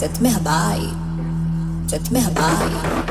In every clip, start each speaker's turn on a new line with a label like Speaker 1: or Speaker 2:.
Speaker 1: जत में हबाई जत
Speaker 2: में हबाई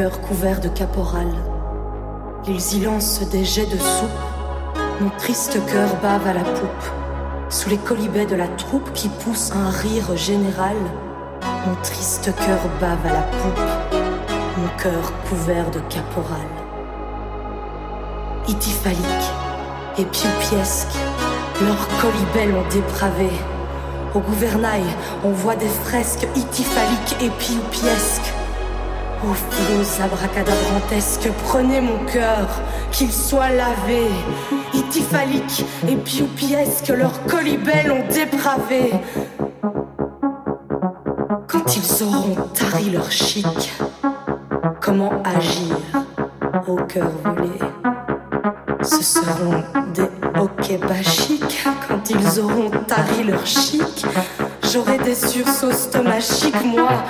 Speaker 2: cœur couvert de caporal. Ils y lancent des jets de soupe, mon triste cœur bave à la poupe. Sous les colibets de la troupe qui pousse un rire général, mon triste cœur bave à la poupe, mon cœur couvert de caporal. Ityphalique et pioupiesque, leurs colibets l'ont dépravé. Au gouvernail, on voit des fresques ityphaliques et pioupiesques. Ô flots abracadabrantesques, prenez mon cœur, qu'il soit lavé. Ityphalique et pioupiesque, leurs colibets l'ont dépravé. Quand ils auront tari leur chic, comment agir au cœur volé? Ce seront des hoquets quand ils auront tari leur chic. J'aurai des sursauts stomachiques, moi,